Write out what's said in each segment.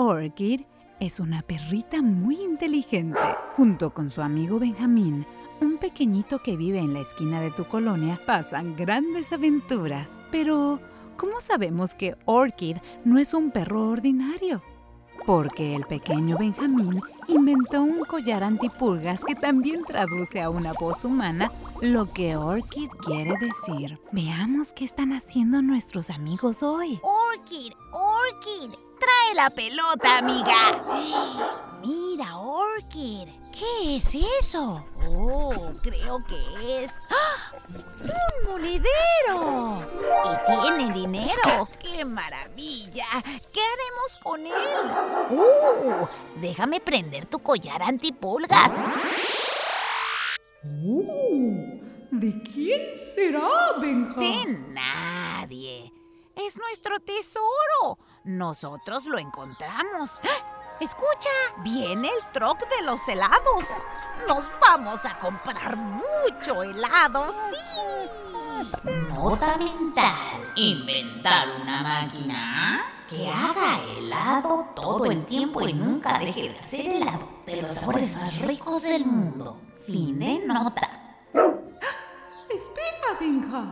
Orchid es una perrita muy inteligente. Junto con su amigo Benjamín, un pequeñito que vive en la esquina de tu colonia, pasan grandes aventuras. Pero, ¿cómo sabemos que Orchid no es un perro ordinario? Porque el pequeño Benjamín inventó un collar antipulgas que también traduce a una voz humana lo que Orchid quiere decir. Veamos qué están haciendo nuestros amigos hoy. Orchid, Orchid, la pelota, amiga. Mira, Orchid. ¿Qué es eso? Oh, creo que es ¡Un monedero! y tiene dinero. ¡Qué maravilla! ¿Qué haremos con él? ¡Uh! Déjame prender tu collar antipulgas. ¡Oh! ¿De quién será, Benja? De nadie. Es nuestro tesoro. Nosotros lo encontramos. ¡Ah! Escucha, viene el truck de los helados. Nos vamos a comprar mucho helado, sí. Nota mental. Inventar una máquina que haga helado todo el tiempo y nunca deje de hacer helado de los sabores más ricos del mundo. Fin de nota.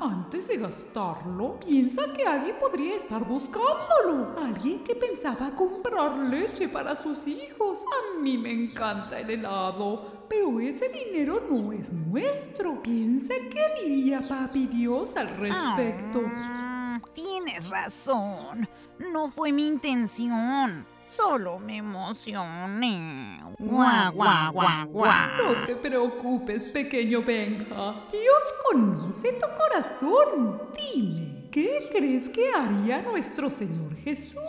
Antes de gastarlo, piensa que alguien podría estar buscándolo. Alguien que pensaba comprar leche para sus hijos. A mí me encanta el helado, pero ese dinero no es nuestro. Piensa qué diría Papi Dios al respecto. Ah, tienes razón. No fue mi intención. Solo me emocioné. Guau, guau, guau, guau. No te preocupes, pequeño Benja. Dios conoce tu corazón. Dime, ¿qué crees que haría nuestro Señor Jesús?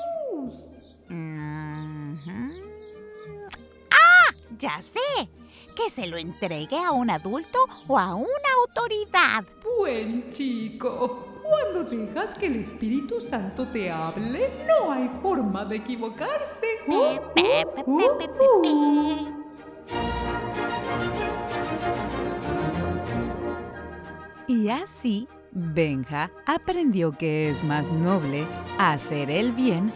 ¡Ah! Ya sé. Que se lo entregue a un adulto o a una autoridad. Buen chico. Cuando dejas que el Espíritu Santo te hable, no hay forma de equivocarse. Y así, Benja aprendió que es más noble hacer el bien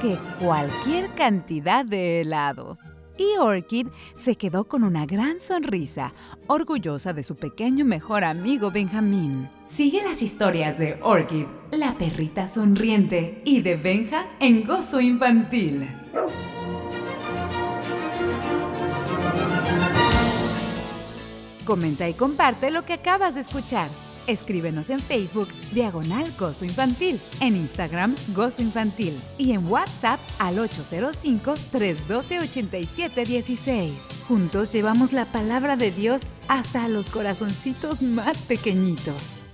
que cualquier cantidad de helado. Y Orchid se quedó con una gran sonrisa, orgullosa de su pequeño mejor amigo Benjamín. Sigue las historias de Orchid, la perrita sonriente, y de Benja en gozo infantil. Comenta y comparte lo que acabas de escuchar. Escríbenos en Facebook Diagonal Gozo Infantil, en Instagram Gozo Infantil y en WhatsApp al 805-312-8716. Juntos llevamos la palabra de Dios hasta los corazoncitos más pequeñitos.